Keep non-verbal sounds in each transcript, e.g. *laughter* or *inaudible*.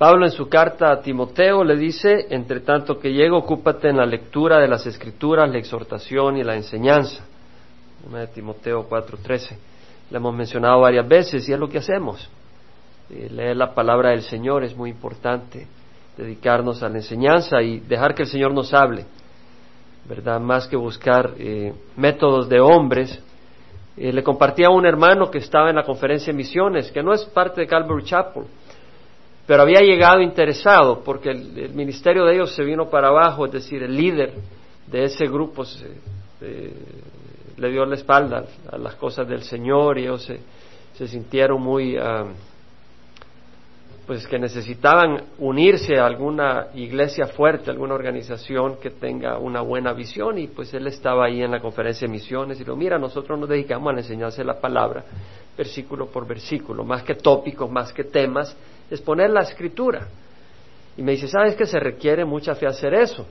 Pablo en su carta a Timoteo le dice, entre tanto que llego, ocúpate en la lectura de las escrituras, la exhortación y la enseñanza. de Timoteo 4:13. La hemos mencionado varias veces y es lo que hacemos. Eh, leer la palabra del Señor es muy importante, dedicarnos a la enseñanza y dejar que el Señor nos hable, ¿verdad? Más que buscar eh, métodos de hombres. Eh, le compartía a un hermano que estaba en la conferencia de misiones, que no es parte de Calvary Chapel, pero había llegado interesado porque el, ministerio de ellos se vino para abajo, es decir, el líder de ese grupo le dio la espalda a las cosas del Señor y ellos se, sintieron muy, ah, pues que necesitaban unirse a alguna iglesia fuerte, alguna organización que tenga una buena visión y pues él estaba ahí en la conferencia de misiones y dijo, mira, nosotros nos dedicamos a enseñarse la palabra versículo por versículo, más que tópicos, más que temas, es poner la escritura. Y me dice, ¿sabes que se requiere mucha fe hacer eso?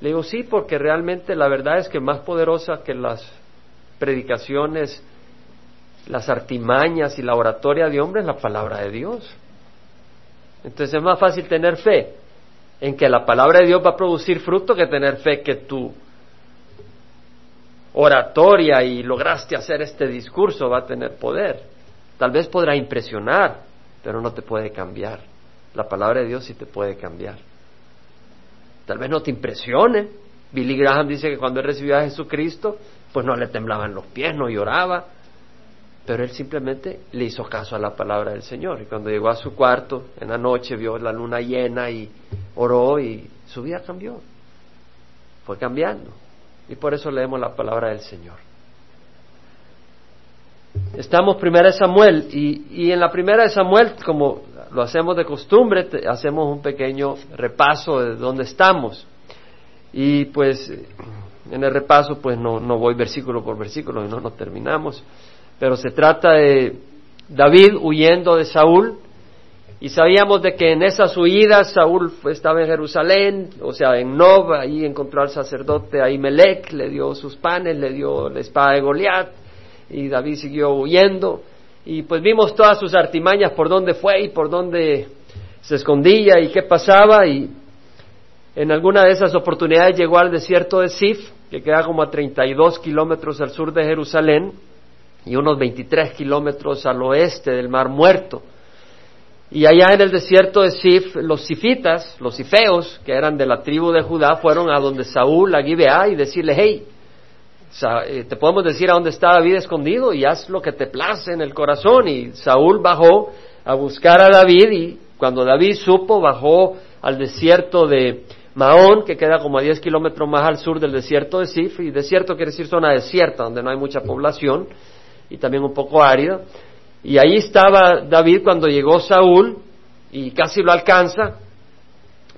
Le digo, sí, porque realmente la verdad es que más poderosa que las predicaciones, las artimañas y la oratoria de hombres es la palabra de Dios. Entonces es más fácil tener fe en que la palabra de Dios va a producir fruto que tener fe que tu oratoria y lograste hacer este discurso va a tener poder. Tal vez podrá impresionar, pero no te puede cambiar. La palabra de Dios sí te puede cambiar. Tal vez no te impresione. Billy Graham dice que cuando él recibió a Jesucristo, pues no le temblaban los pies, no lloraba, pero él simplemente le hizo caso a la palabra del Señor. Y cuando llegó a su cuarto, en la noche vio la luna llena y oró y su vida cambió. Fue cambiando. Y por eso leemos la palabra del Señor. Estamos primera de Samuel y, y en la primera de Samuel, como lo hacemos de costumbre, hacemos un pequeño repaso de dónde estamos. Y pues en el repaso pues no, no voy versículo por versículo y no nos terminamos, pero se trata de David huyendo de Saúl. Y sabíamos de que en esas huidas Saúl estaba en Jerusalén, o sea, en Nob, ahí encontró al sacerdote Ahimelech, le dio sus panes, le dio la espada de Goliat y David siguió huyendo y pues vimos todas sus artimañas por dónde fue y por dónde se escondía y qué pasaba y en alguna de esas oportunidades llegó al desierto de Sif, que queda como a 32 kilómetros al sur de Jerusalén y unos 23 kilómetros al oeste del Mar Muerto. Y allá en el desierto de Sif, los sifitas, los sifeos, que eran de la tribu de Judá, fueron a donde Saúl, a Gibeá, y decirle, hey, te podemos decir a dónde está David escondido y haz lo que te place en el corazón. Y Saúl bajó a buscar a David y cuando David supo, bajó al desierto de Mahón, que queda como a 10 kilómetros más al sur del desierto de Sif, y desierto quiere decir zona desierta, donde no hay mucha población, y también un poco árida. Y ahí estaba David cuando llegó Saúl, y casi lo alcanza,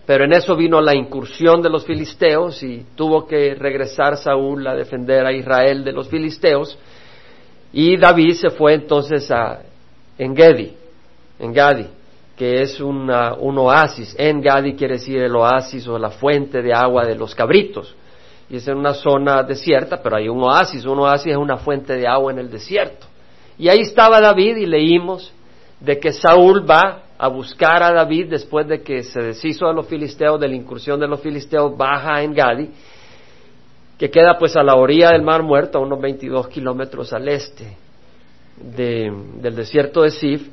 pero en eso vino la incursión de los filisteos, y tuvo que regresar Saúl a defender a Israel de los filisteos, y David se fue entonces a Engedi, Engadi que es un oasis. En Gadi quiere decir el oasis o la fuente de agua de los cabritos. Y es en una zona desierta, pero hay un oasis. Un oasis es una fuente de agua en el desierto. Y ahí estaba David y leímos de que Saúl va a buscar a David después de que se deshizo de los filisteos, de la incursión de los filisteos, baja en Gadi, que queda pues a la orilla del Mar Muerto, a unos 22 kilómetros al este del desierto de Sif,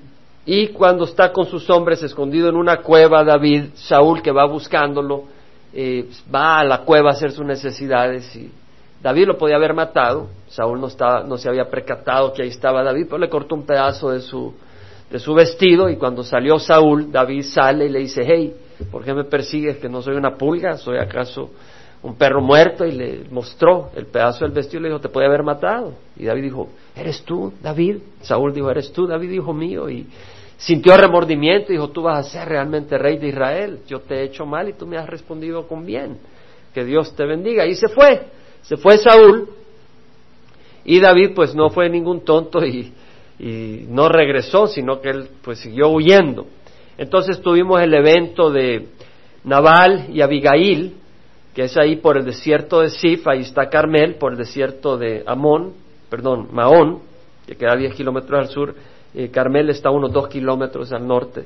y cuando está con sus hombres escondido en una cueva, David, Saúl que va buscándolo, eh, va a la cueva a hacer sus necesidades y David lo podía haber matado, Saúl no, estaba, no se había percatado que ahí estaba David, pero le cortó un pedazo de su, de su vestido y cuando salió Saúl, David sale y le dice, hey, ¿por qué me persigues que no soy una pulga? ¿Soy acaso un perro muerto? Y le mostró el pedazo del vestido y le dijo, te puede haber matado. Y David dijo, ¿eres tú, David? Saúl dijo, ¿eres tú, David, hijo mío? Y sintió remordimiento y dijo, tú vas a ser realmente rey de Israel, yo te he hecho mal y tú me has respondido con bien, que Dios te bendiga. Y se fue, se fue Saúl y David pues no fue ningún tonto y, y no regresó, sino que él pues siguió huyendo. Entonces tuvimos el evento de Nabal y Abigail, que es ahí por el desierto de Sif, ahí está Carmel, por el desierto de Amón, perdón, Maón, que queda a 10 kilómetros al sur, eh, Carmel está unos dos kilómetros al norte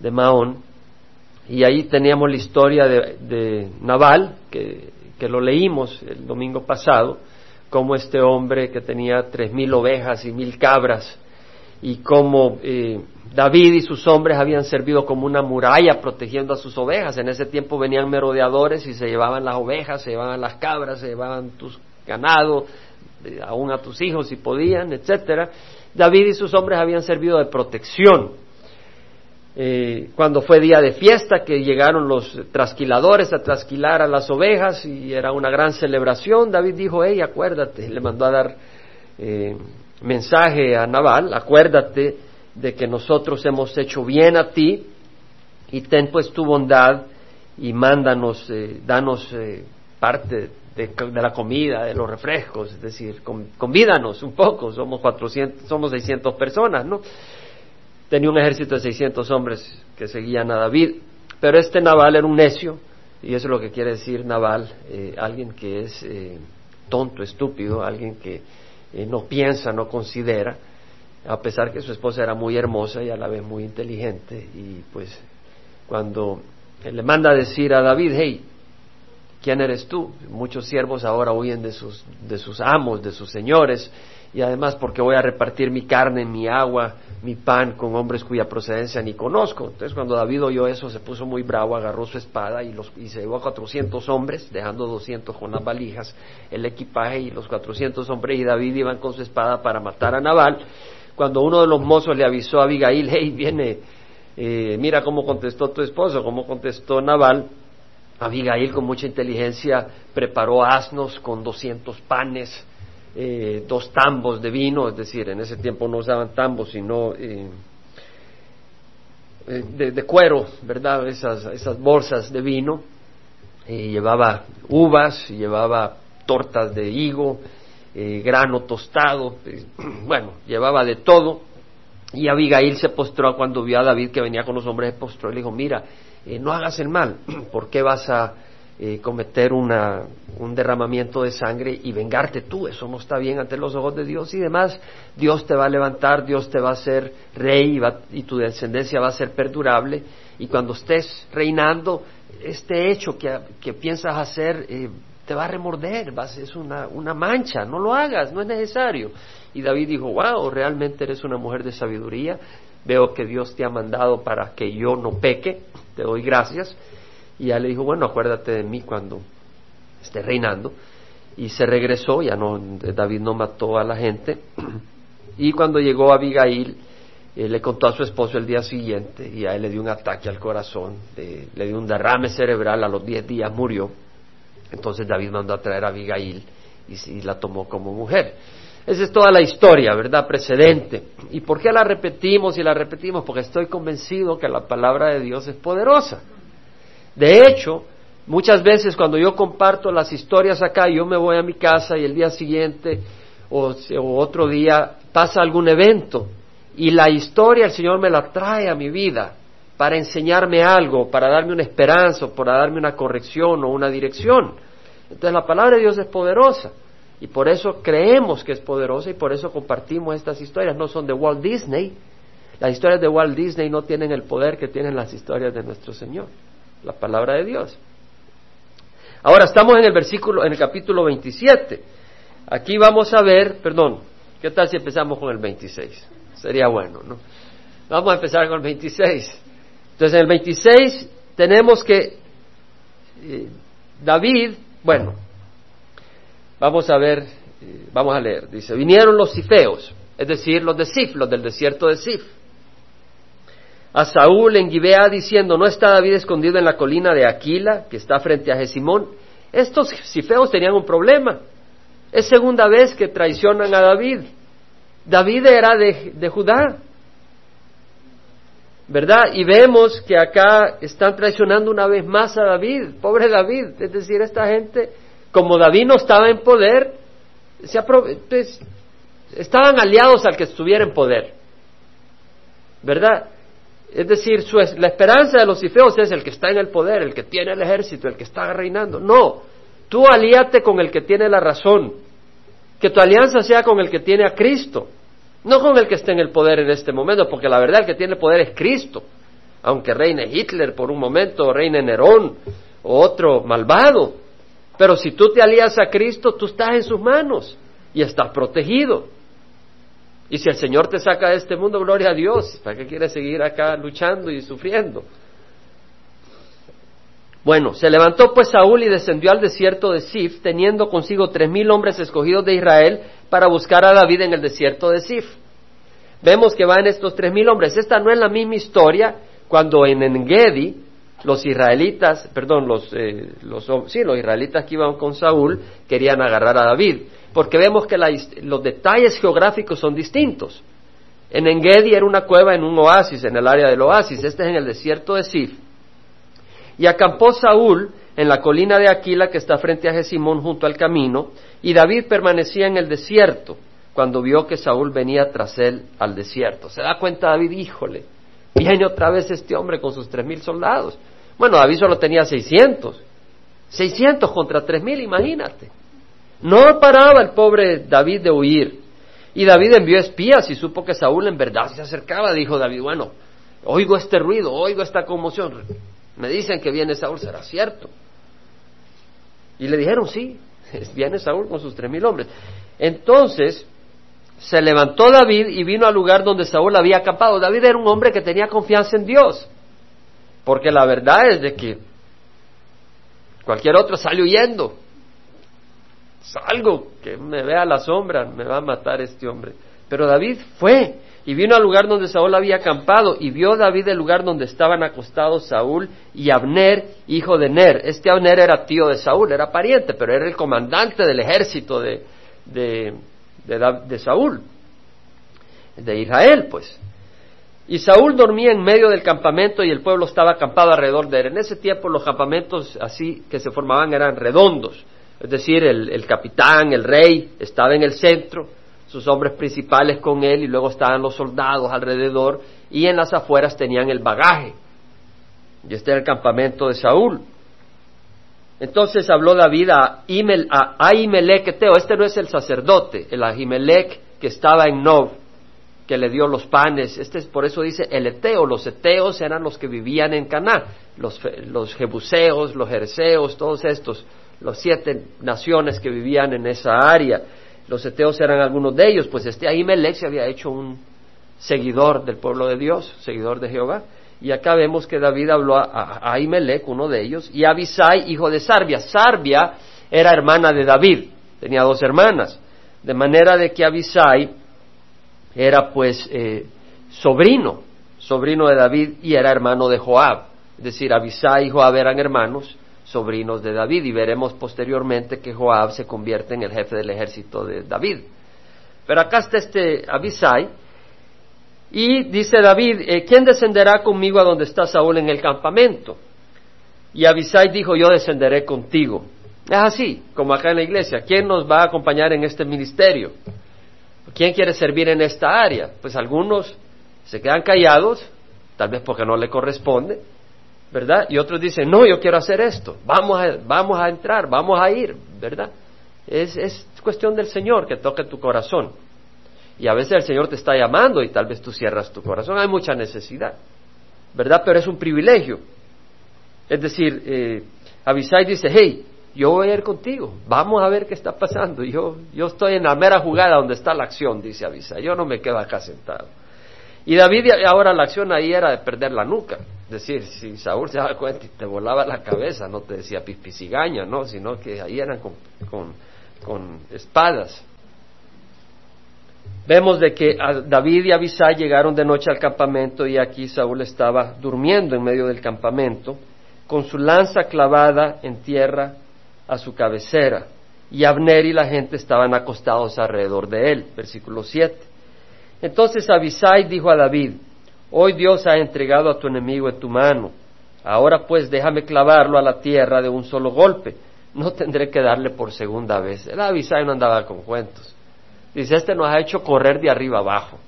de Mahón. y ahí teníamos la historia de, de Naval, que, que, lo leímos el domingo pasado, como este hombre que tenía tres mil ovejas y mil cabras, y cómo eh, David y sus hombres habían servido como una muralla protegiendo a sus ovejas. En ese tiempo venían merodeadores y se llevaban las ovejas, se llevaban las cabras, se llevaban tus ganados, eh, aún a tus hijos si podían, etcétera. David y sus hombres habían servido de protección. Eh, cuando fue día de fiesta, que llegaron los trasquiladores a trasquilar a las ovejas y era una gran celebración, David dijo, hey, acuérdate, le mandó a dar eh, mensaje a Naval, acuérdate de que nosotros hemos hecho bien a ti y ten pues tu bondad y mándanos, eh, danos eh, parte de, la comida, de los refrescos, es decir, convídanos un poco, somos 400, somos 600 personas, ¿no? Tenía un ejército de 600 hombres que seguían a David, pero este Naval era un necio, y eso es lo que quiere decir Naval, eh, alguien que es eh, tonto, estúpido, alguien que eh, no piensa, no considera, a pesar que su esposa era muy hermosa y a la vez muy inteligente, y pues cuando le manda decir a David, hey, ¿quién eres tú? Muchos siervos ahora huyen de sus, de sus amos, de sus señores, y además porque voy a repartir mi carne, mi agua, mi pan con hombres cuya procedencia ni conozco. Entonces cuando David oyó eso se puso muy bravo, agarró su espada y, los, y se llevó a 400 hombres, dejando 200 con las valijas, el equipaje y los 400 hombres y David iban con su espada para matar a Nabal. Cuando uno de los mozos le avisó a Abigail, hey, viene, eh, mira cómo contestó tu esposo, cómo contestó Nabal, Abigail con mucha inteligencia preparó asnos con 200 panes, eh, dos tambos de vino, es decir, en ese tiempo no usaban tambos, sino eh, eh, de, cuero, ¿verdad? Esas, bolsas de vino. Llevaba uvas, llevaba tortas de higo, grano tostado, *clears throat* bueno, llevaba de todo. Y Abigail se postró cuando vio a David que venía con los hombres, se postró y le dijo, mira, no hagas el mal, *clears throat* ¿por qué vas a eh, cometer una, un derramamiento de sangre y vengarte tú. Eso no está bien ante los ojos de Dios y demás. Dios te va a levantar, Dios te va a hacer rey y, tu descendencia va a ser perdurable. Y cuando estés reinando, este hecho que, que piensas hacer eh, te va a remorder, es una, una mancha. No lo hagas, no es necesario. Y David dijo, wow, realmente eres una mujer de sabiduría. Veo que Dios te ha mandado para que yo no peque. Te doy gracias y ya le dijo, bueno, acuérdate de mí cuando esté reinando. Y se regresó, ya no, David no mató a la gente. *clears throat* Y cuando llegó Abigail, eh, le contó a su esposo el día siguiente y a él le dio un ataque al corazón, le dio un derrame cerebral, a los diez días murió. Entonces David mandó a traer a Abigail y, la tomó como mujer. Esa es toda la historia, ¿verdad? Precedente. ¿Y por qué la repetimos y la repetimos? Porque estoy convencido que la palabra de Dios es poderosa. De hecho, muchas veces cuando yo comparto las historias acá, yo me voy a mi casa y el día siguiente o, otro día pasa algún evento y la historia el Señor me la trae a mi vida para enseñarme algo, para darme una esperanza, para darme una corrección o una dirección. Entonces la palabra de Dios es poderosa y por eso creemos que es poderosa y por eso compartimos estas historias. No son de Walt Disney. Las historias de Walt Disney no tienen el poder que tienen las historias de nuestro Señor la palabra de Dios. Ahora estamos en el versículo, en el capítulo 27. Aquí vamos a ver, perdón, ¿qué tal si empezamos con el 26? Sería bueno, ¿no? Vamos a empezar con el 26. Entonces en el 26 tenemos que eh, David, bueno, vamos a ver, eh, vamos a leer, dice, vinieron los cifeos, es decir, los de Sif, los del desierto de Sif a Saúl en Gibea diciendo, ¿no está David escondido en la colina de Aquila, que está frente a Jesimón? Estos cifeos tenían un problema. Es segunda vez que traicionan a David. David era de, de Judá. ¿Verdad? Y vemos que acá están traicionando una vez más a David, pobre David. Es decir, esta gente, como David no estaba en poder, se pues, estaban aliados al que estuviera en poder. ¿Verdad? Es decir, la esperanza de los cifeos es el que está en el poder, el que tiene el ejército, el que está reinando. No, tú alíate con el que tiene la razón. Que tu alianza sea con el que tiene a Cristo, no con el que está en el poder en este momento, porque la verdad el que tiene poder es Cristo. aunque reine Hitler por un momento, o reine Nerón, o otro malvado. Pero si tú te alías a Cristo, tú estás en sus manos y estás protegido. Y si el Señor te saca de este mundo, gloria a Dios. ¿Para qué quieres seguir acá luchando y sufriendo? Bueno, se levantó pues Saúl y descendió al desierto de Sif, teniendo consigo tres mil hombres escogidos de Israel para buscar a David en el desierto de Sif. Vemos que van estos tres mil hombres. Esta no es la misma historia cuando en Engedi los israelitas, perdón, los, eh, los, sí, los israelitas que iban con Saúl querían agarrar a David, porque vemos que los detalles geográficos son distintos. En Engedi era una cueva en un oasis, en el área del oasis, este es en el desierto de Sif. Y acampó Saúl en la colina de Aquila que está frente a Jesimón junto al camino, y David permanecía en el desierto cuando vio que Saúl venía tras él al desierto. Se da cuenta David, híjole, viene otra vez este hombre con sus tres mil soldados. Bueno, David solo tenía seiscientos. Seiscientos contra tres mil, imagínate. No paraba el pobre David de huir. Y David envió espías y supo que Saúl en verdad se acercaba. Dijo David, bueno, oigo este ruido, oigo esta conmoción. Me dicen que viene Saúl, ¿será cierto? Y le dijeron, sí, *laughs* viene Saúl con sus tres mil hombres. Entonces se levantó David y vino al lugar donde Saúl había acampado. David era un hombre que tenía confianza en Dios, porque la verdad es de que cualquier otro sale huyendo. Salgo, que me vea la sombra, me va a matar este hombre. Pero David fue y vino al lugar donde Saúl había acampado y vio David el lugar donde estaban acostados Saúl y Abner, hijo de Ner. Este Abner era tío de Saúl, era pariente, pero era el comandante del ejército de, de, de Saúl, de Israel, pues. Y Saúl dormía en medio del campamento y el pueblo estaba acampado alrededor de él. En ese tiempo los campamentos así que se formaban eran redondos, es decir, el, el capitán, el rey, estaba en el centro sus hombres principales con él y luego estaban los soldados alrededor y en las afueras tenían el bagaje. Y este era el campamento de Saúl. Entonces habló David a, Imel, a Ahimelech Eteo, este no es el sacerdote, el Ahimelech que estaba en Nov, que le dio los panes, este es por eso dice el Eteo, los Eteos eran los que vivían en Caná, los, los Jebuseos, los Jerseos, todos estos, los siete naciones que vivían en esa área. Los eteos eran algunos de ellos, pues este Ahimelech se había hecho un seguidor del pueblo de Dios, seguidor de Jehová. Y acá vemos que David habló a, Ahimelech, uno de ellos, y a Abisai, hijo de Sarbia. Sarbia era hermana de David, tenía dos hermanas, de manera de que Abisai era pues eh, sobrino, sobrino de David y era hermano de Joab. Es decir, Abisai y Joab eran hermanos, sobrinos de David y veremos posteriormente que Joab se convierte en el jefe del ejército de David. Pero acá está este Abisai y dice David, eh, ¿quién descenderá conmigo a donde está Saúl en el campamento? Y Abisai dijo, yo descenderé contigo. Es así, como acá en la iglesia, ¿quién nos va a acompañar en este ministerio? ¿Quién quiere servir en esta área? Pues algunos se quedan callados, tal vez porque no le corresponde, ¿verdad? Y otros dicen, no, yo quiero hacer esto, vamos a, vamos a entrar, vamos a ir, ¿verdad? Es, es cuestión del Señor que toque tu corazón. Y a veces el Señor te está llamando y tal vez tú cierras tu corazón, hay mucha necesidad, ¿verdad? Pero es un privilegio. Es decir, eh, Abisai dice, hey, yo voy a ir contigo, vamos a ver qué está pasando. Yo, yo estoy en la mera jugada donde está la acción, dice Abisai, yo no me quedo acá sentado. Y David ahora la acción ahí era de perder la nuca. Es decir, si Saúl se daba cuenta y te volaba la cabeza, no te decía pispicigaña, ¿no? Sino que ahí eran con, con, espadas. Vemos de que David y Abisai llegaron de noche al campamento y aquí Saúl estaba durmiendo en medio del campamento con su lanza clavada en tierra a su cabecera y Abner y la gente estaban acostados alrededor de él. Versículo 7. Entonces Abisai dijo a David, Hoy Dios ha entregado a tu enemigo en tu mano. Ahora pues déjame clavarlo a la tierra de un solo golpe. No tendré que darle por segunda vez. El Abisai no andaba con cuentos. Dice, este nos ha hecho correr de arriba abajo.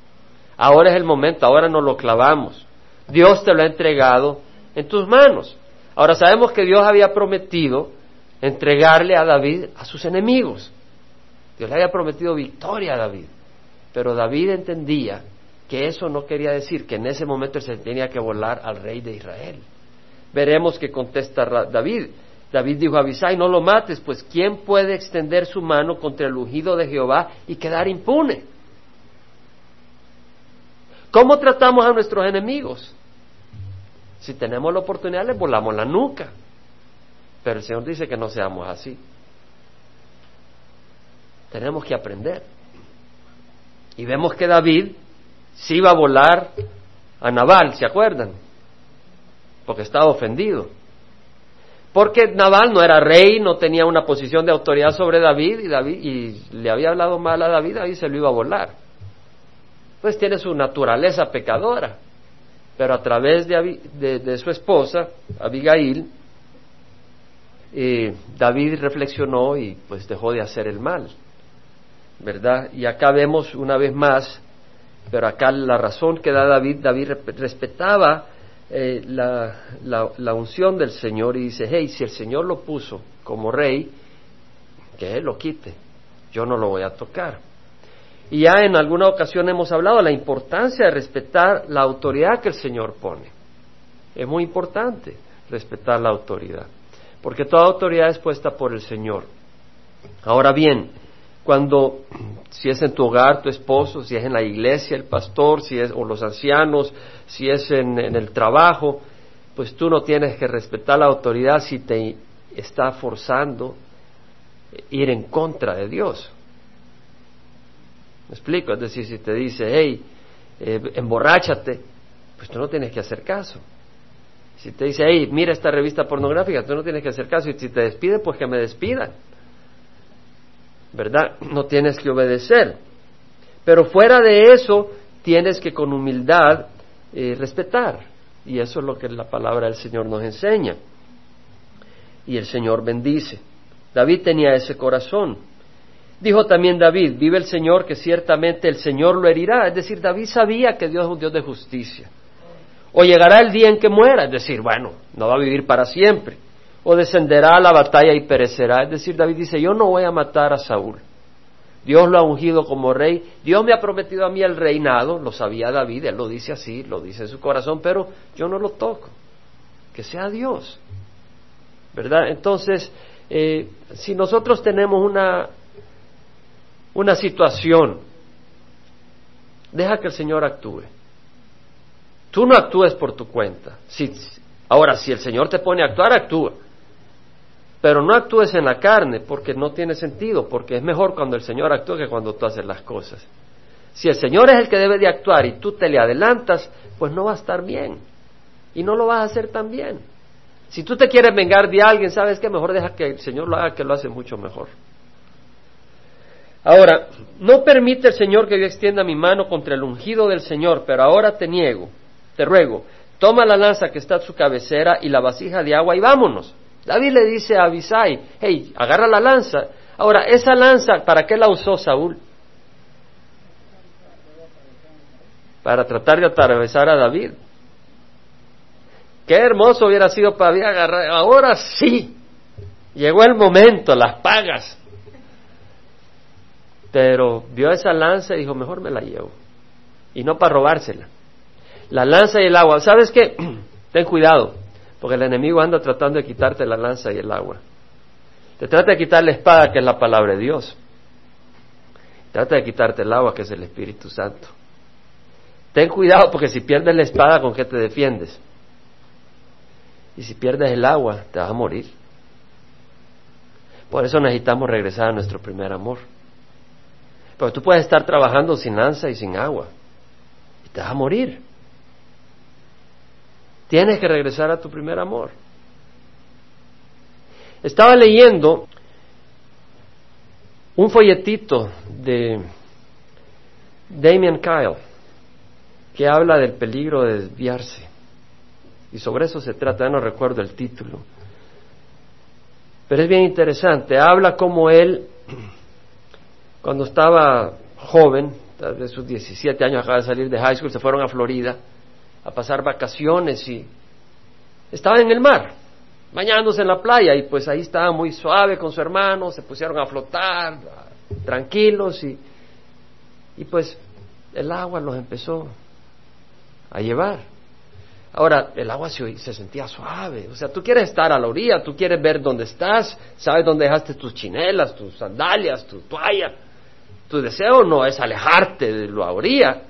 Ahora es el momento, ahora nos lo clavamos. Dios te lo ha entregado en tus manos. Ahora sabemos que Dios había prometido entregarle a David a sus enemigos. Dios le había prometido victoria a David. Pero David entendía que eso no quería decir que en ese momento se tenía que volar al rey de Israel. Veremos que contesta David. David dijo a Abisai, no lo mates, pues ¿quién puede extender su mano contra el ungido de Jehová y quedar impune? ¿Cómo tratamos a nuestros enemigos? Si tenemos la oportunidad, les volamos la nuca. Pero el Señor dice que no seamos así. Tenemos que aprender. Y vemos que David sí iba a volar a Nabal, ¿se acuerdan? Porque estaba ofendido. Porque Nabal no era rey, no tenía una posición de autoridad sobre David y, David, y le había hablado mal a David, ahí se lo iba a volar. Pues tiene su naturaleza pecadora. Pero a través de, su esposa, Abigail, eh, David reflexionó y pues dejó de hacer el mal. ¿Verdad? Y acá vemos una vez más pero acá la razón que da David, David respetaba eh, la, la, unción del Señor y dice, hey, si el Señor lo puso como rey, que Él lo quite, yo no lo voy a tocar. Y ya en alguna ocasión hemos hablado de la importancia de respetar la autoridad que el Señor pone. Es muy importante respetar la autoridad, porque toda autoridad es puesta por el Señor. Ahora bien, cuando si es en tu hogar tu esposo, si es en la iglesia el pastor, si es o los ancianos, si es en, el trabajo, pues tú no tienes que respetar la autoridad si te está forzando ir en contra de Dios. ¿Me explico? Es decir, si te dice, hey, eh, emborráchate, pues tú no tienes que hacer caso. Si te dice, hey, mira esta revista pornográfica, tú no tienes que hacer caso. Y si te despide, pues que me despidan. ¿Verdad? No tienes que obedecer. Pero fuera de eso, tienes que con humildad eh, respetar. Y eso es lo que la palabra del Señor nos enseña. Y el Señor bendice. David tenía ese corazón. Dijo también David, vive el Señor que ciertamente el Señor lo herirá. Es decir, David sabía que Dios es un Dios de justicia. O llegará el día en que muera, es decir, bueno, no va a vivir para siempre o descenderá a la batalla y perecerá. Es decir, David dice, yo no voy a matar a Saúl. Dios lo ha ungido como rey. Dios me ha prometido a mí el reinado, lo sabía David, él lo dice así, lo dice en su corazón, pero yo no lo toco. Que sea Dios. ¿Verdad? Entonces, eh, si nosotros tenemos una, una situación, deja que el Señor actúe. Tú no actúes por tu cuenta. Si, ahora, si el Señor te pone a actuar, actúa. Pero no actúes en la carne porque no tiene sentido, porque es mejor cuando el Señor actúa que cuando tú haces las cosas. Si el Señor es el que debe de actuar y tú te le adelantas, pues no va a estar bien. Y no lo vas a hacer tan bien. Si tú te quieres vengar de alguien, ¿sabes qué? Mejor deja que el Señor lo haga, que lo hace mucho mejor. Ahora, no permite el Señor que yo extienda mi mano contra el ungido del Señor, pero ahora te niego, te ruego, toma la lanza que está a su cabecera y la vasija de agua y vámonos. David le dice a Abisai, hey, agarra la lanza. Ahora, esa lanza, ¿para qué la usó Saúl? Para tratar de atravesar a David. Qué hermoso hubiera sido para David agarrar. Ahora sí, llegó el momento, las pagas. Pero vio esa lanza y dijo, mejor me la llevo. Y no para robársela. La lanza y el agua. ¿Sabes qué? *clears throat* Ten cuidado. Porque el enemigo anda tratando de quitarte la lanza y el agua. Te trata de quitar la espada, que es la palabra de Dios. Trata de quitarte el agua, que es el Espíritu Santo. Ten cuidado porque si pierdes la espada, ¿con qué te defiendes? Y si pierdes el agua, te vas a morir. Por eso necesitamos regresar a nuestro primer amor. Porque tú puedes estar trabajando sin lanza y sin agua. Y te vas a morir. Tienes que regresar a tu primer amor. Estaba leyendo un folletito de Damien Kyle que habla del peligro de desviarse. Y sobre eso se trata, no recuerdo el título. Pero es bien interesante. Habla como él, *clears throat* cuando estaba joven, de sus 17 años, acaba de salir de high school, se fueron a Florida a pasar vacaciones y estaba en el mar, bañándose en la playa y pues ahí estaba muy suave con su hermano, se pusieron a flotar, tranquilos y, y pues el agua los empezó a llevar. Ahora, el agua se, se, sentía suave. O sea, tú quieres estar a la orilla, tú quieres ver dónde estás, sabes dónde dejaste tus chinelas, tus sandalias, tu toalla. Tu deseo no es alejarte de la orilla.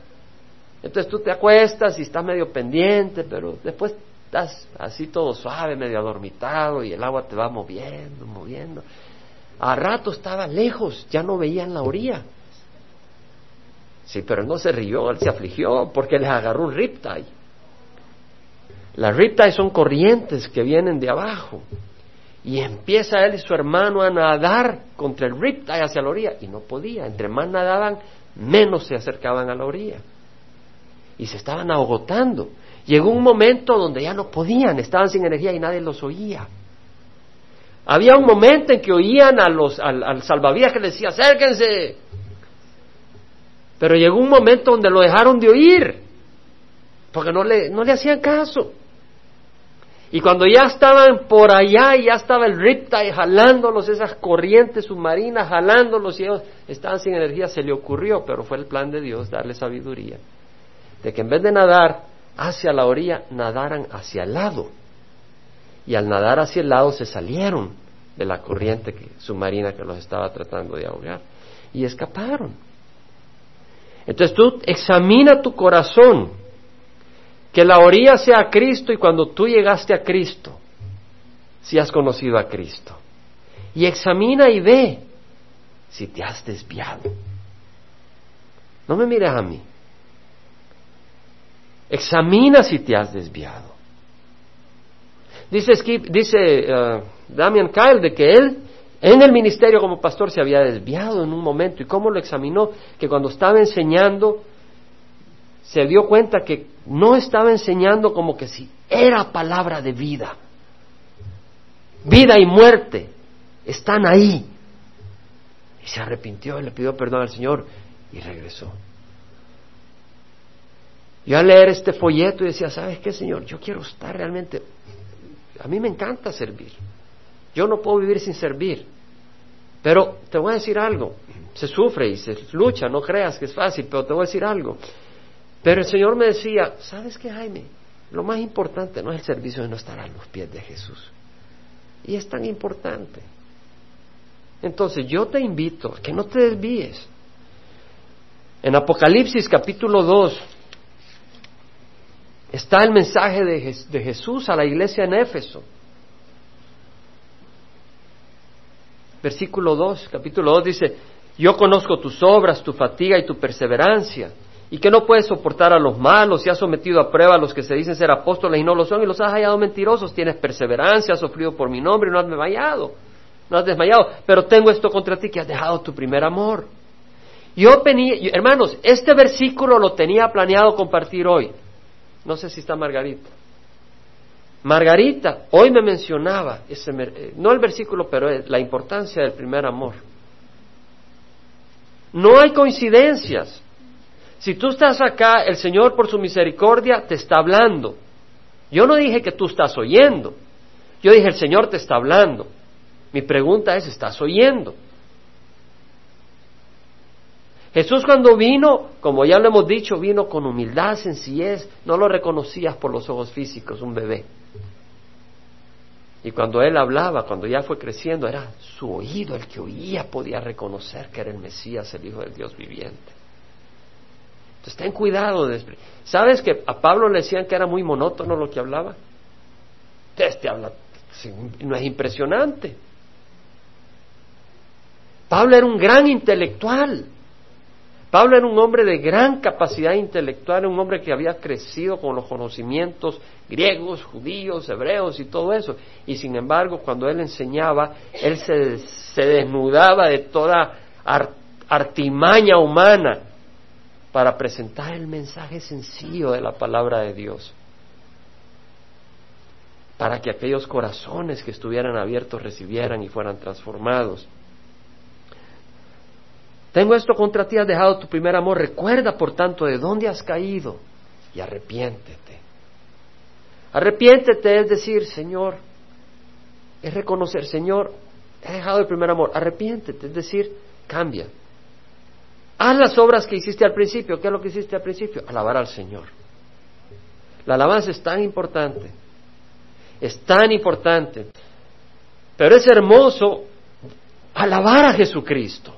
Entonces tú te acuestas y estás medio pendiente, pero después estás así todo suave, medio adormitado y el agua te va moviendo, moviendo. A rato estaba lejos, ya no veían la orilla. Sí, pero no se rió, él se afligió porque les agarró un riptide. Las riptides son corrientes que vienen de abajo. Y empieza él y su hermano a nadar contra el riptide hacia la orilla. Y no podía. Entre más nadaban, menos se acercaban a la orilla. Y se estaban agotando. Llegó un momento donde ya no podían, estaban sin energía y nadie los oía. Había un momento en que oían a los, al, salvavidas que les decía, acérquense. Pero llegó un momento donde lo dejaron de oír, porque no le, no le hacían caso. Y cuando ya estaban por allá y ya estaba el riptide jalándolos, esas corrientes submarinas jalándolos y ellos estaban sin energía, se le ocurrió, pero fue el plan de Dios darle sabiduría, de que en vez de nadar hacia la orilla, nadaran hacia el lado. Y al nadar hacia el lado se salieron de la corriente submarina que los estaba tratando de ahogar y escaparon. Entonces tú examina tu corazón que la orilla sea Cristo y cuando tú llegaste a Cristo, si has conocido a Cristo. Y examina y ve si te has desviado. No me mires a mí. Examina si te has desviado. Dice, dice uh, Damian Kyle de que él en el ministerio como pastor se había desviado en un momento. ¿Y cómo lo examinó? Que cuando estaba enseñando se dio cuenta que no estaba enseñando como que si era palabra de vida. Vida y muerte están ahí. Y se arrepintió y le pidió perdón al Señor y regresó. Yo al leer este folleto y decía, ¿sabes qué, Señor? Yo quiero estar realmente... A mí me encanta servir. Yo no puedo vivir sin servir. Pero te voy a decir algo. Se sufre y se lucha, no creas que es fácil, pero te voy a decir algo. Pero el Señor me decía, ¿sabes qué, Jaime? Lo más importante no es el servicio de no estar a los pies de Jesús. Y es tan importante. Entonces yo te invito a que no te desvíes. En Apocalipsis capítulo 2 está el mensaje de, Jesús a la iglesia en Éfeso. Versículo 2, capítulo 2 dice, yo conozco tus obras, tu fatiga y tu perseverancia y que no puedes soportar a los malos y has sometido a prueba a los que se dicen ser apóstoles y no lo son y los has hallado mentirosos, tienes perseverancia, has sufrido por mi nombre y no has desmayado, no has desmayado, pero tengo esto contra ti que has dejado tu primer amor. Yo hermanos, este versículo lo tenía planeado compartir hoy. No sé si está Margarita. Margarita hoy me mencionaba, ese, eh, no el versículo, pero la importancia del primer amor. No hay coincidencias. Si tú estás acá, el Señor por su misericordia te está hablando. Yo no dije que tú estás oyendo. Yo dije, el Señor te está hablando. Mi pregunta es, ¿estás oyendo? Jesús cuando vino, como ya lo hemos dicho, vino con humildad, sencillez, no lo reconocías por los ojos físicos, un bebé. Y cuando él hablaba, cuando ya fue creciendo, era su oído el que oía, podía reconocer que era el Mesías, el Hijo del Dios viviente. Entonces ten cuidado. De... ¿Sabes que a Pablo le decían que era muy monótono lo que hablaba? Este habla, no es impresionante. Pablo era un gran intelectual. Pablo era un hombre de gran capacidad intelectual, un hombre que había crecido con los conocimientos griegos, judíos, hebreos y todo eso. Y sin embargo, cuando él enseñaba, él se, se desnudaba de toda artimaña humana para presentar el mensaje sencillo de la palabra de Dios, para que aquellos corazones que estuvieran abiertos recibieran y fueran transformados. Tengo esto contra ti, has dejado tu primer amor, recuerda por tanto de dónde has caído y arrepiéntete. Arrepiéntete es decir, Señor, es reconocer, Señor, he dejado el primer amor, arrepiéntete, es decir, cambia. Haz las obras que hiciste al principio. ¿Qué es lo que hiciste al principio? Alabar al Señor. La alabanza es tan importante. Es tan importante. Pero es hermoso alabar a Jesucristo.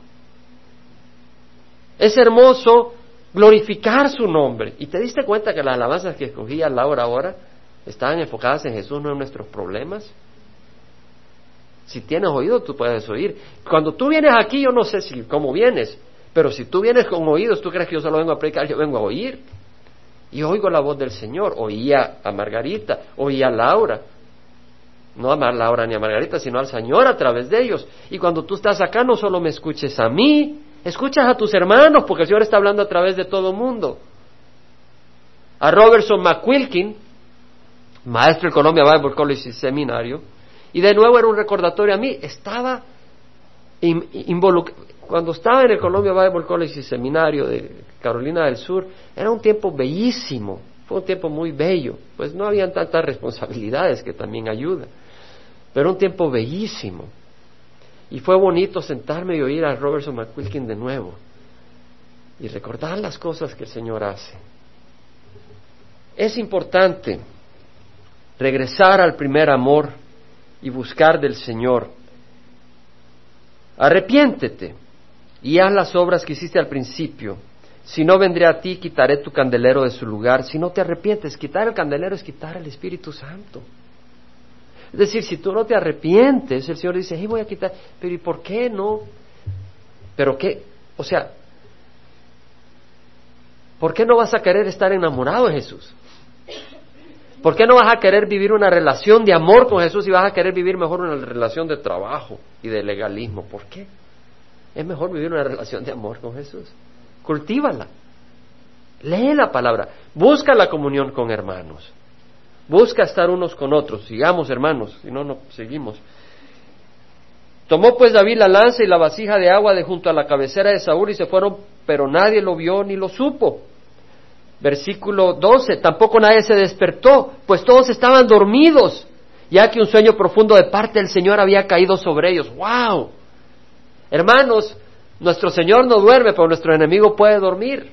Es hermoso glorificar su nombre. ¿Y te diste cuenta que las alabanzas que escogía Laura ahora estaban enfocadas en Jesús, no en nuestros problemas? Si tienes oído, tú puedes oír. Cuando tú vienes aquí, yo no sé si cómo vienes, pero si tú vienes con oídos, tú crees que yo solo vengo a predicar, yo vengo a oír. Y oigo la voz del Señor. Oía a Margarita, oía a Laura. No a Laura ni a Margarita, sino al Señor a través de ellos. Y cuando tú estás acá, no solo me escuches a mí, escuchas a tus hermanos, porque el Señor está hablando a través de todo mundo. A Robertson McQuilkin, maestro de Colombia Bible College y Seminario, y de nuevo era un recordatorio a mí, estaba involucrado cuando estaba en el Columbia Bible College y Seminario de Carolina del Sur, era un tiempo bellísimo, fue un tiempo muy bello, pues no habían tantas *laughs* responsabilidades que también ayuda, pero un tiempo bellísimo. Y fue bonito sentarme y oír a Robertson McQuilkin de nuevo y recordar las cosas que el Señor hace. Es importante regresar al primer amor y buscar del Señor. Arrepiéntete y haz las obras que hiciste al principio. Si no vendré a ti, quitaré tu candelero de su lugar. Si no te arrepientes, quitar el candelero es quitar el Espíritu Santo. Es decir, si tú no te arrepientes, el Señor dice, hey, voy a quitar, pero ¿y por qué no? ¿Pero qué? O sea, ¿por qué no vas a querer estar enamorado de Jesús? ¿Por qué no vas a querer vivir una relación de amor con Jesús y vas a querer vivir mejor una relación de trabajo y de legalismo? ¿Por qué? Es mejor vivir una relación de amor con Jesús. Cultívala. Lee la palabra. Busca la comunión con hermanos. Busca estar unos con otros. Sigamos, hermanos. Si no, no seguimos. Tomó pues David la lanza y la vasija de agua de junto a la cabecera de Saúl y se fueron, pero nadie lo vio ni lo supo. Versículo 12. Tampoco nadie se despertó, pues todos estaban dormidos, ya que un sueño profundo de parte del Señor había caído sobre ellos. ¡Wow! Hermanos, nuestro Señor no duerme, pero nuestro enemigo puede dormir.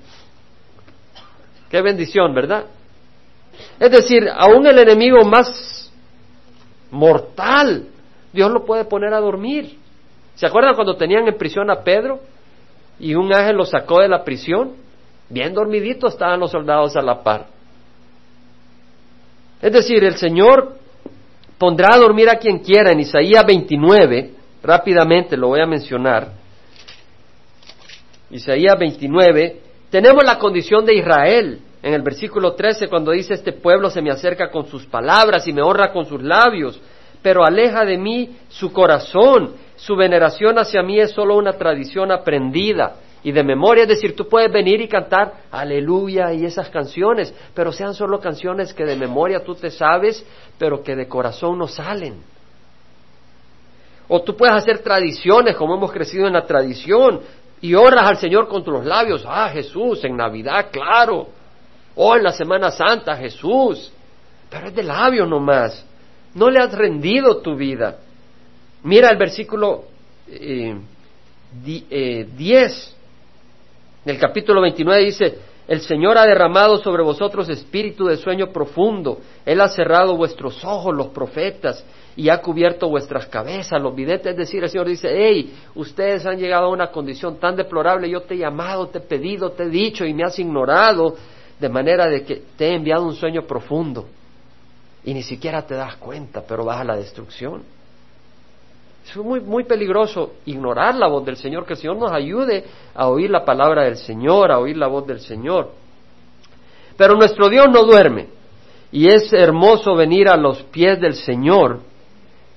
Qué bendición, ¿verdad? Es decir, aún el enemigo más mortal, Dios lo puede poner a dormir. ¿Se acuerdan cuando tenían en prisión a Pedro y un ángel lo sacó de la prisión? Bien dormidito estaban los soldados a la par. Es decir, el Señor pondrá a dormir a quien quiera. En Isaías 29, rápidamente lo voy a mencionar. Isaías 29, tenemos la condición de Israel en el versículo 13 cuando dice este pueblo se me acerca con sus palabras y me honra con sus labios, pero aleja de mí su corazón, su veneración hacia mí es solo una tradición aprendida y de memoria, es decir, tú puedes venir y cantar aleluya y esas canciones, pero sean solo canciones que de memoria tú te sabes, pero que de corazón no salen. O tú puedes hacer tradiciones como hemos crecido en la tradición y oras al Señor con tus labios. Ah, Jesús, en Navidad, claro. O en la Semana Santa, Jesús. Pero es de labios nomás. No le has rendido tu vida. Mira el versículo eh, 10 eh, del capítulo 29 dice, el Señor ha derramado sobre vosotros espíritu de sueño profundo. Él ha cerrado vuestros ojos, los profetas, y ha cubierto vuestras cabezas, los videntes. Es decir, el Señor dice, hey, ustedes han llegado a una condición tan deplorable, yo te he llamado, te he pedido, te he dicho y me has ignorado, de manera de que te he enviado un sueño profundo. Y ni siquiera te das cuenta, pero vas a la destrucción. Es muy, muy peligroso ignorar la voz del Señor, que el Señor nos ayude a oír la palabra del Señor, a oír la voz del Señor. Pero nuestro Dios no duerme. Y es hermoso venir a los pies del Señor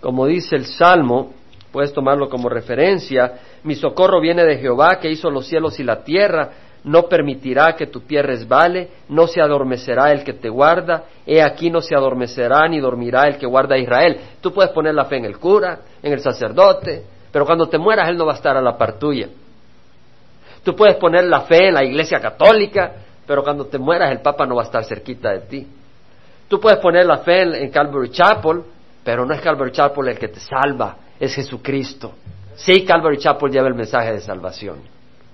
como dice el Salmo, puedes tomarlo como referencia, mi socorro viene de Jehová que hizo los cielos y la tierra, no permitirá que tu pie resbale, no se adormecerá el que te guarda, he aquí no se adormecerá ni dormirá el que guarda a Israel. Tú puedes poner la fe en el cura, en el sacerdote, pero cuando te mueras él no va a estar a la par tuya. Tú puedes poner la fe en la iglesia católica, pero cuando te mueras el Papa no va a estar cerquita de ti. Tú puedes poner la fe en Calvary Chapel, pero no es Calvary Chapel el que te salva, es Jesucristo. Sí, Calvary Chapel lleva el mensaje de salvación.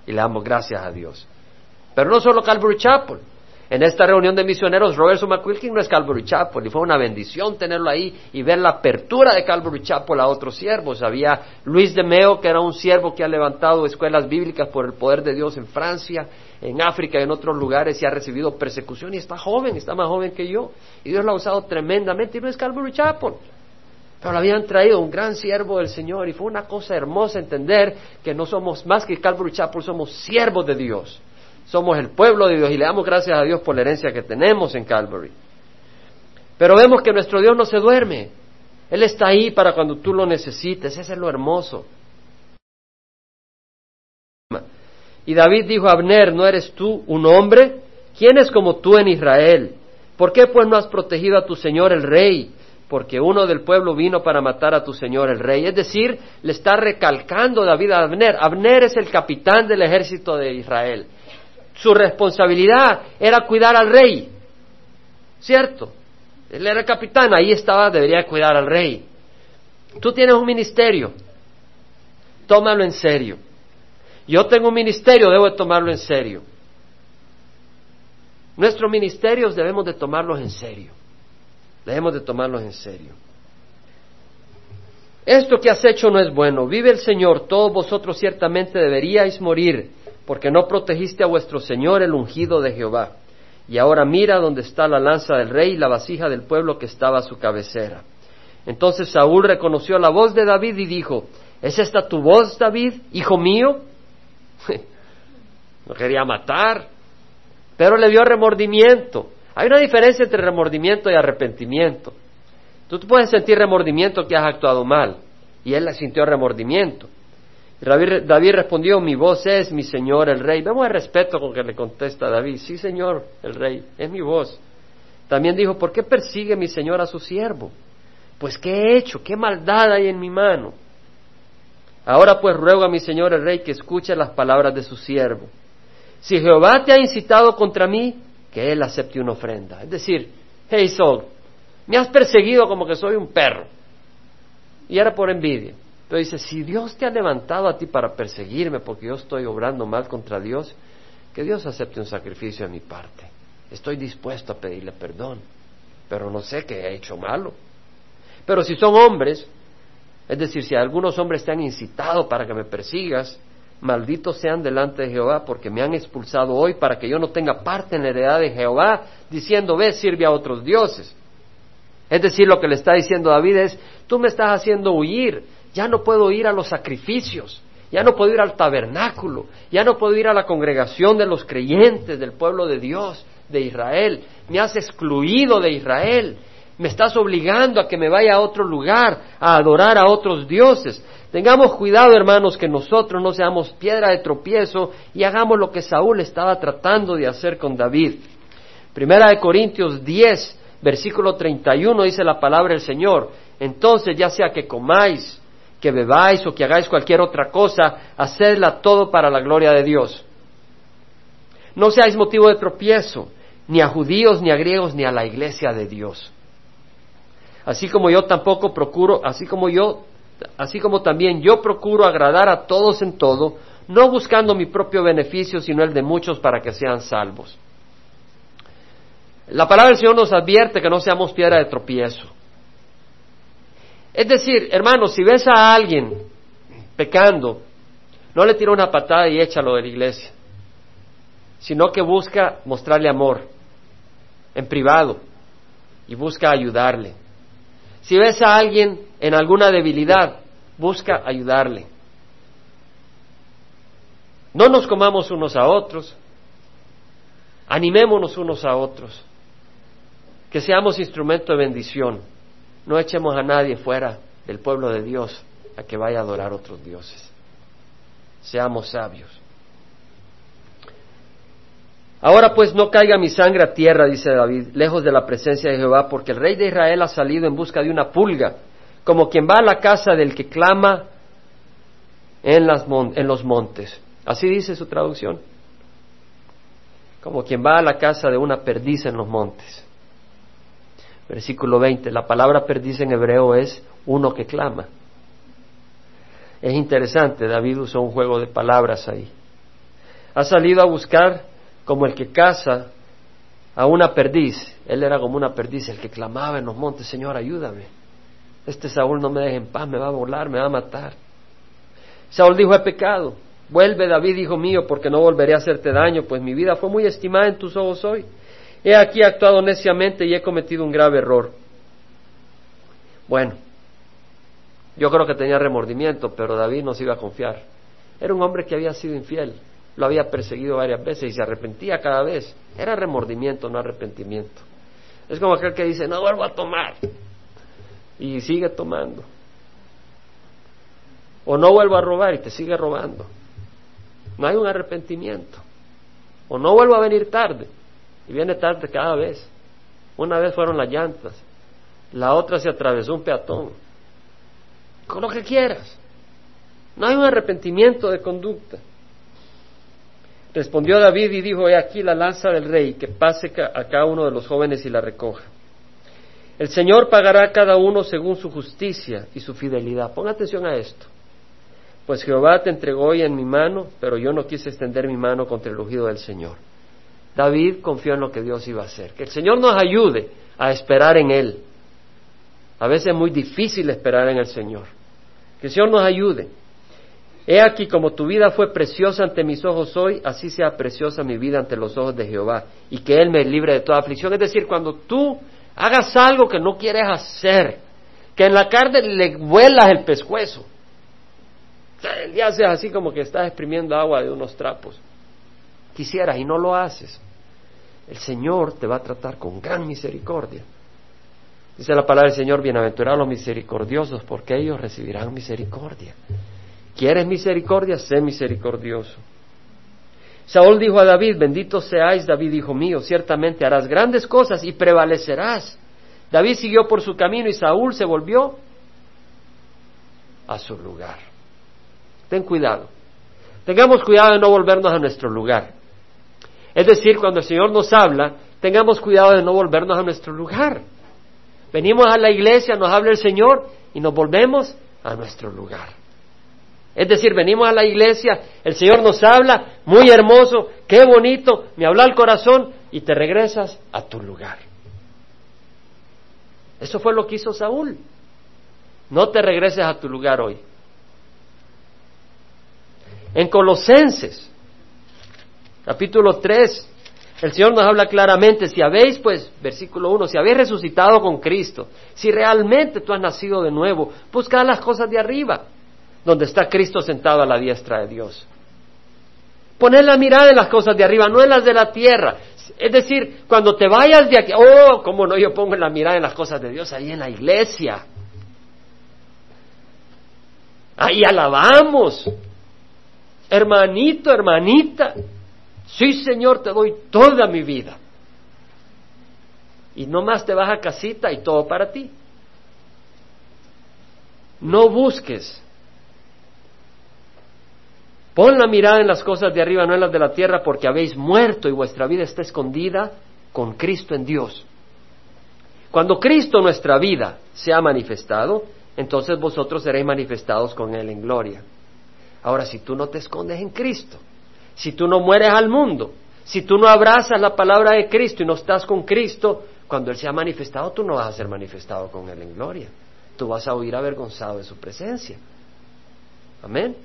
y le damos gracias a Dios. Pero no solo Calvary Chapel. En esta reunión de misioneros, Robertson McQuilkin no es Calvary Chapel y fue una bendición tenerlo ahí y ver la apertura de Calvary Chapel a otros siervos. Había Luis de Meo, que era un siervo que ha levantado escuelas bíblicas por el poder de Dios en Francia, en África y en otros lugares y ha recibido persecución y está joven, está más joven que yo. Y Dios lo ha usado tremendamente y no es Calvary Chapel. Pero lo habían traído un gran siervo del Señor y fue una cosa hermosa entender que no somos más que Calvary Chapel, somos siervos de Dios. Somos el pueblo de Dios y le damos gracias a Dios por la herencia que tenemos en Calvary. Pero vemos que nuestro Dios no se duerme. Él está ahí para cuando tú lo necesites. Ese es lo hermoso. Y David dijo a Abner, ¿no eres tú un hombre? ¿Quién es como tú en Israel? ¿Por qué pues no has protegido a tu Señor el rey? Porque uno del pueblo vino para matar a tu Señor el rey. Es decir, le está recalcando David a Abner. Abner es el capitán del ejército de Israel su responsabilidad era cuidar al rey, ¿cierto? Él era capitán, ahí estaba, debería cuidar al rey. Tú tienes un ministerio, tómalo en serio. Yo tengo un ministerio, debo de tomarlo en serio. Nuestros ministerios debemos de tomarlos en serio. Debemos de tomarlos en serio. Esto que has hecho no es bueno. Vive el Señor, todos vosotros ciertamente deberíais morir porque no protegiste a vuestro Señor el ungido de Jehová. Y ahora mira dónde está la lanza del rey y la vasija del pueblo que estaba a su cabecera. Entonces Saúl reconoció la voz de David y dijo, ¿es esta tu voz, David, hijo mío? *laughs* no quería matar, pero le dio remordimiento. Hay una diferencia entre remordimiento y arrepentimiento. Tú puedes sentir remordimiento que has actuado mal, y él sintió remordimiento. David, respondió, mi voz es mi Señor el Rey. Vemos el respeto con que le contesta David, sí Señor el Rey, es mi voz. También dijo, ¿por qué persigue mi Señor a su siervo? Pues ¿qué he hecho? ¿Qué maldad hay en mi mano? Ahora pues ruego a mi Señor el Rey que escuche las palabras de su siervo. Si Jehová te ha incitado contra mí, que él acepte una ofrenda. Es decir, hey Saul, me has perseguido como que soy un perro. Y era por envidia. Pero dice, si Dios te ha levantado a ti para perseguirme porque yo estoy obrando mal contra Dios, que Dios acepte un sacrificio de mi parte. Estoy dispuesto a pedirle perdón, pero no sé que he hecho malo. Pero si son hombres, es decir, si algunos hombres te han incitado para que me persigas, malditos sean delante de Jehová porque me han expulsado hoy para que yo no tenga parte en la heredad de Jehová, diciendo, ve, sirve a otros dioses. Es decir, lo que le está diciendo David es, tú me estás haciendo huir ya no puedo ir a los sacrificios, ya no puedo ir al tabernáculo, ya no puedo ir a la congregación de los creyentes del pueblo de Dios, de Israel. Me has excluido de Israel, me estás obligando a que me vaya a otro lugar, a adorar a otros dioses. Tengamos cuidado, hermanos, que nosotros no seamos piedra de tropiezo y hagamos lo que Saúl estaba tratando de hacer con David. Primera de Corintios 10, versículo 31 dice la palabra del Señor. Entonces, ya sea que comáis, que bebáis o que hagáis cualquier otra cosa, hacedla todo para la gloria de Dios. No seáis motivo de tropiezo, ni a judíos, ni a griegos, ni a la iglesia de Dios. Así como yo tampoco procuro, así como yo, así como también yo procuro agradar a todos en todo, no buscando mi propio beneficio, sino el de muchos para que sean salvos. La palabra del Señor nos advierte que no seamos piedra de tropiezo. Es decir, hermanos, si ves a alguien pecando, no le tira una patada y échalo de la iglesia, sino que busca mostrarle amor en privado y busca ayudarle. Si ves a alguien en alguna debilidad, busca ayudarle. No nos comamos unos a otros, animémonos unos a otros, que seamos instrumento de bendición. No echemos a nadie fuera del pueblo de Dios a que vaya a adorar otros dioses. Seamos sabios. Ahora pues no caiga mi sangre a tierra, dice David, lejos de la presencia de Jehová, porque el rey de Israel ha salido en busca de una pulga, como quien va a la casa del que clama en, los montes. Así dice su traducción. Como quien va a la casa de una perdiz en los montes. Versículo 20. La palabra perdiz en hebreo es uno que clama. Es interesante, David usó un juego de palabras ahí. Ha salido a buscar como el que caza a una perdiz. Él era como una perdiz, el que clamaba en los montes, Señor, ayúdame. Este Saúl no me deja en paz, me va a volar, me va a matar. Saúl dijo, he pecado. Vuelve, David, hijo mío, porque no volveré a hacerte daño, pues mi vida fue muy estimada en tus ojos hoy. He aquí actuado neciamente y he cometido un grave error. Bueno, yo creo que tenía remordimiento, pero David no se iba a confiar. Era un hombre que había sido infiel, lo había perseguido varias veces y se arrepentía cada vez. Era remordimiento, no arrepentimiento. Es como aquel que dice, no vuelvo a tomar. Y sigue tomando. O no vuelvo a robar y te sigue robando. No hay un arrepentimiento. O no vuelvo a venir tarde. Y viene tarde cada vez. Una vez fueron las llantas. La otra se atravesó un peatón. Con lo que quieras. No hay un arrepentimiento de conducta. Respondió David y dijo, he aquí la lanza del rey, que pase a cada uno de los jóvenes y la recoja. El Señor pagará a cada uno según su justicia y su fidelidad. Ponga atención a esto. Pues Jehová te entregó hoy en mi mano, pero yo no quise extender mi mano contra el ungido del Señor. David confió en lo que Dios iba a hacer. Que el Señor nos ayude a esperar en Él. A veces es muy difícil esperar en el Señor. Que el Señor nos ayude. He aquí como tu vida fue preciosa ante mis ojos hoy, así sea preciosa mi vida ante los ojos de Jehová, y que Él me libre de toda aflicción. Es decir, cuando tú hagas algo que no quieres hacer, que en la carne le vuelas el pescuezo, día haces así como que estás exprimiendo agua de unos trapos, quisieras y no lo haces, el Señor te va a tratar con gran misericordia. Dice la palabra del Señor, bienaventurados los misericordiosos, porque ellos recibirán misericordia. ¿Quieres misericordia? Sé misericordioso. Saúl dijo a David, bendito seáis David, hijo mío, ciertamente harás grandes cosas y prevalecerás. David siguió por su camino y Saúl se volvió a su lugar. Ten cuidado. Tengamos cuidado de no volvernos a nuestro lugar. Es decir, cuando el Señor nos habla, tengamos cuidado de no volvernos a nuestro lugar. Venimos a la iglesia, nos habla el Señor y nos volvemos a nuestro lugar. Es decir, venimos a la iglesia, el Señor nos habla, muy hermoso, qué bonito, me habla el corazón y te regresas a tu lugar. Eso fue lo que hizo Saúl. No te regreses a tu lugar hoy. En Colosenses, capítulo 3, el Señor nos habla claramente, si habéis, pues, versículo 1, si habéis resucitado con Cristo, si realmente tú has nacido de nuevo, buscad las cosas de arriba donde está Cristo sentado a la diestra de Dios. Poner la mirada en las cosas de arriba, no en las de la tierra. Es decir, cuando te vayas de aquí, oh, cómo no, yo pongo la mirada en las cosas de Dios ahí en la iglesia. Ahí alabamos. Hermanito, hermanita, sí Señor, te doy toda mi vida. Y no más te vas a casita y todo para ti. No busques Pon la mirada en las cosas de arriba, no en las de la tierra, porque habéis muerto y vuestra vida está escondida con Cristo en Dios. Cuando Cristo nuestra vida se ha manifestado, entonces vosotros seréis manifestados con Él en gloria. Ahora, si tú no te escondes en Cristo, si tú no mueres al mundo, si tú no abrazas la palabra de Cristo y no estás con Cristo, cuando Él se ha manifestado, tú no vas a ser manifestado con Él en gloria. Tú vas a huir avergonzado de su presencia. Amén.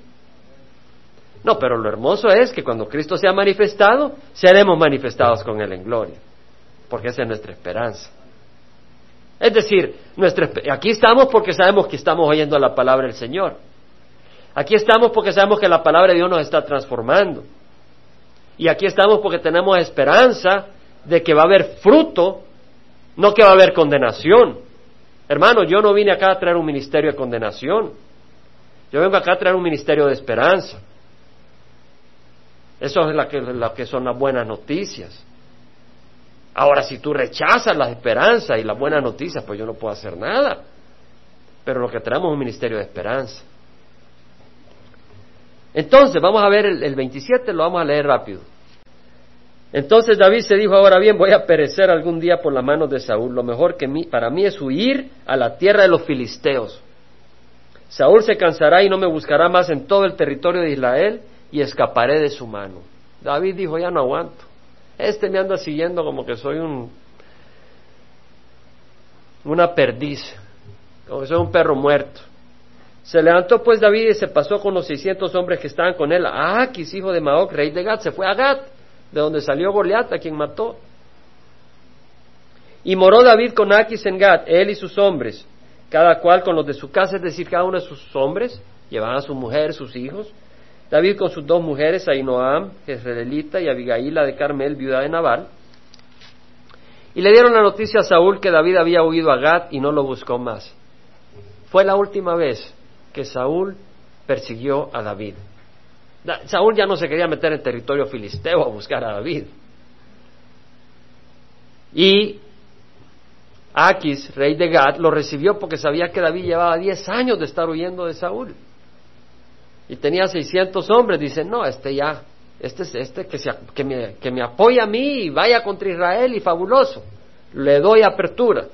No, pero lo hermoso es que cuando Cristo se ha manifestado, seremos manifestados con Él en gloria, porque esa es nuestra esperanza. Es decir, aquí estamos porque sabemos que estamos oyendo la palabra del Señor. Aquí estamos porque sabemos que la palabra de Dios nos está transformando. Y aquí estamos porque tenemos esperanza de que va a haber fruto, no que va a haber condenación. Hermano, yo no vine acá a traer un ministerio de condenación. Yo vengo acá a traer un ministerio de esperanza. Eso es lo que, que son las buenas noticias. Ahora, si tú rechazas la esperanza y las buenas noticias, pues yo no puedo hacer nada. Pero lo que tenemos es un ministerio de esperanza. Entonces, vamos a ver el, el 27, lo vamos a leer rápido. Entonces David se dijo, ahora bien, voy a perecer algún día por las manos de Saúl. Lo mejor que para mí es huir a la tierra de los filisteos. Saúl se cansará y no me buscará más en todo el territorio de Israel y escaparé de su mano. David dijo, ya no aguanto. Este me anda siguiendo como que soy un una perdiz, como que soy un perro muerto. Se levantó pues David y se pasó con los seiscientos hombres que estaban con él a Aquis, hijo de Maoc, rey de Gat. Se fue a Gat, de donde salió Goliat, a quien mató. Y moró David con Aquis en Gat, él y sus hombres, cada cual con los de su casa, es decir, cada uno de sus hombres, llevaban a su mujer, sus hijos. David con sus dos mujeres, Ainoam, Jezreelita, y Abigaila de Carmel, viuda de Nabal. Y le dieron la noticia a Saúl que David había huido a Gat y no lo buscó más. Fue la última vez que Saúl persiguió a David. Saúl ya no se quería meter en territorio filisteo a buscar a David. Y Aquis, rey de Gad, lo recibió porque sabía que David llevaba diez años de estar huyendo de Saúl. Y tenía seiscientos hombres. Dice, no, este ya, este es este que, que, me, que me apoya a mí y vaya contra Israel y fabuloso. Le doy apertura.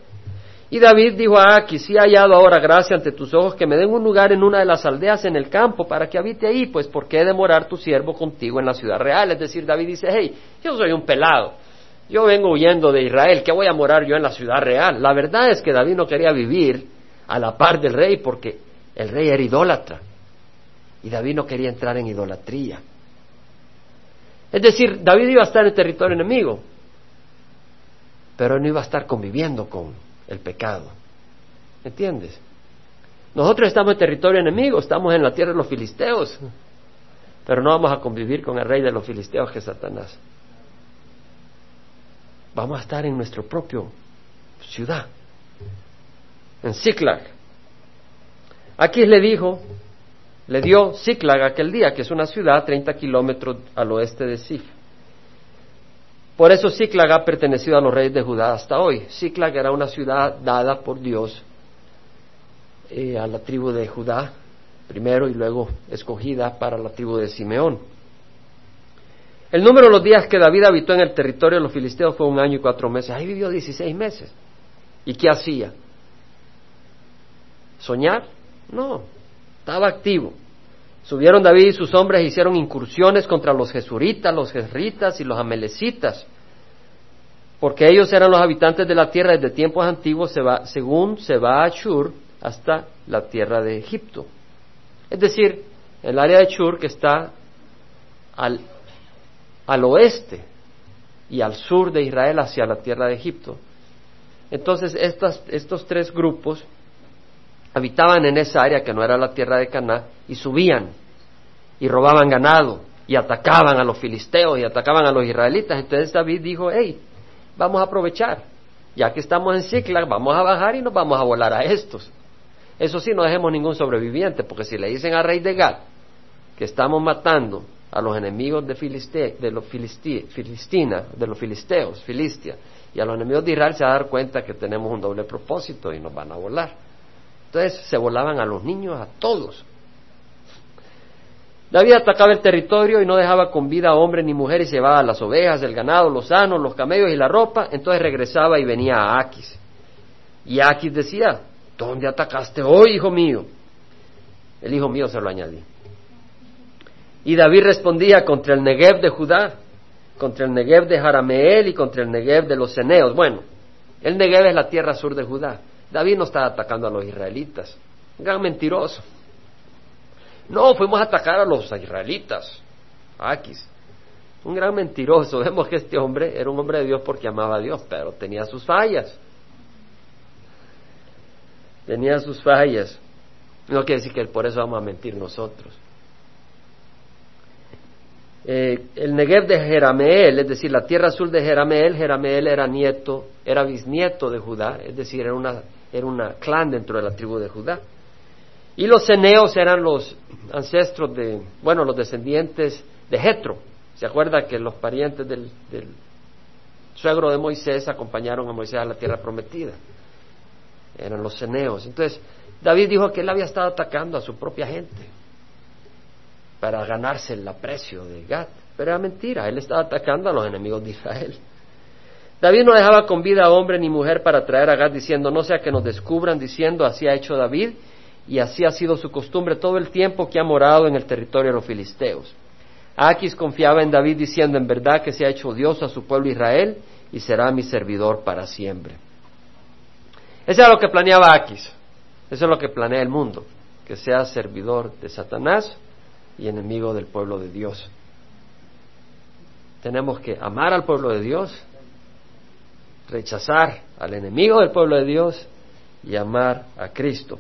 Y David dijo a Aquis, si he hallado ahora gracia ante tus ojos que me den un lugar en una de las aldeas en el campo para que habite ahí, pues ¿por qué demorar tu siervo contigo en la ciudad real? Es decir, David dice, hey, yo soy un pelado, yo vengo huyendo de Israel, ¿qué voy a morar yo en la ciudad real? La verdad es que David no quería vivir a la par del rey porque el rey era idólatra y David no quería entrar en idolatría. Es decir, David iba a estar en territorio enemigo, pero no iba a estar conviviendo con el pecado. ¿Entiendes? Nosotros estamos en territorio enemigo, estamos en la tierra de los filisteos, pero no vamos a convivir con el rey de los filisteos que es Satanás. Vamos a estar en nuestro propio ciudad, en Ziklag. Aquí le dijo, le dio Ziklag aquel día, que es una ciudad 30 kilómetros al oeste de Sif. Por eso Ziklag ha pertenecido a los reyes de Judá hasta hoy. Ziklag era una ciudad dada por Dios eh, a la tribu de Judá primero y luego escogida para la tribu de Simeón. El número de los días que David habitó en el territorio de los filisteos fue un año y cuatro meses. Ahí vivió 16 meses. ¿Y qué hacía? ¿Soñar? No, estaba activo. Subieron David y sus hombres e hicieron incursiones contra los jesuritas, los jezritas y los amelecitas, porque ellos eran los habitantes de la tierra desde tiempos antiguos, según se va a Ashur hasta la tierra de Egipto. Es decir, el área de Ashur que está al, al oeste y al sur de Israel hacia la tierra de Egipto. Entonces, estos tres grupos habitaban en esa área que no era la tierra de Caná y subían y robaban ganado y atacaban a los filisteos y atacaban a los israelitas. Entonces David dijo, hey, vamos a aprovechar, ya que estamos en Cicla, vamos a bajar y nos vamos a volar a estos. Eso sí, no dejemos ningún sobreviviente, porque si le dicen al rey de Gad que estamos matando a los enemigos de, Filiste, de los Filistina, de los filisteos, Filistia, y a los enemigos de Israel se va a dar cuenta que tenemos un doble propósito y nos van a volar. Entonces se volaban a los niños, a todos. David atacaba el territorio y no dejaba con vida a hombre ni mujer y llevaba las ovejas, el ganado, los sanos, los camellos y la ropa. Entonces regresaba y venía a Aquis. Y Aquis decía, ¿dónde atacaste hoy, hijo mío? El hijo mío se lo añadí. Y David respondía contra el Negev de Judá, contra el Negev de Jarameel y contra el Negev de los Ceneos. Bueno, el Negev es la tierra sur de Judá. David no estaba atacando a los israelitas. Un gran mentiroso. No, fuimos a atacar a los israelitas. Aquis. Un gran mentiroso. *laughs* Vemos que este hombre era un hombre de Dios porque amaba a Dios, pero tenía sus fallas. Tenía sus fallas. No quiere decir que por eso vamos a mentir nosotros. Eh, el Negev de Jerameel, es decir, la tierra azul de Jerameel, Jerameel era nieto, era bisnieto de Judá, es decir, era una era un clan dentro de la tribu de Judá. Y los ceneos eran los ancestros de, bueno, los descendientes de Jetro. ¿Se acuerda que los parientes del, del suegro de Moisés acompañaron a Moisés a la tierra prometida? Eran los ceneos. Entonces, David dijo que él había estado atacando a su propia gente para ganarse el aprecio de Gad. Pero era mentira, él estaba atacando a los enemigos de Israel. David no dejaba con vida a hombre ni mujer para traer a Gad diciendo, no sea que nos descubran diciendo, así ha hecho David y así ha sido su costumbre todo el tiempo que ha morado en el territorio de los filisteos. Aquis confiaba en David diciendo, en verdad que se ha hecho Dios a su pueblo Israel y será mi servidor para siempre. Eso es lo que planeaba Aquis. Eso es lo que planea el mundo, que sea servidor de Satanás y enemigo del pueblo de Dios. Tenemos que amar al pueblo de Dios, rechazar al enemigo del pueblo de Dios y amar a Cristo.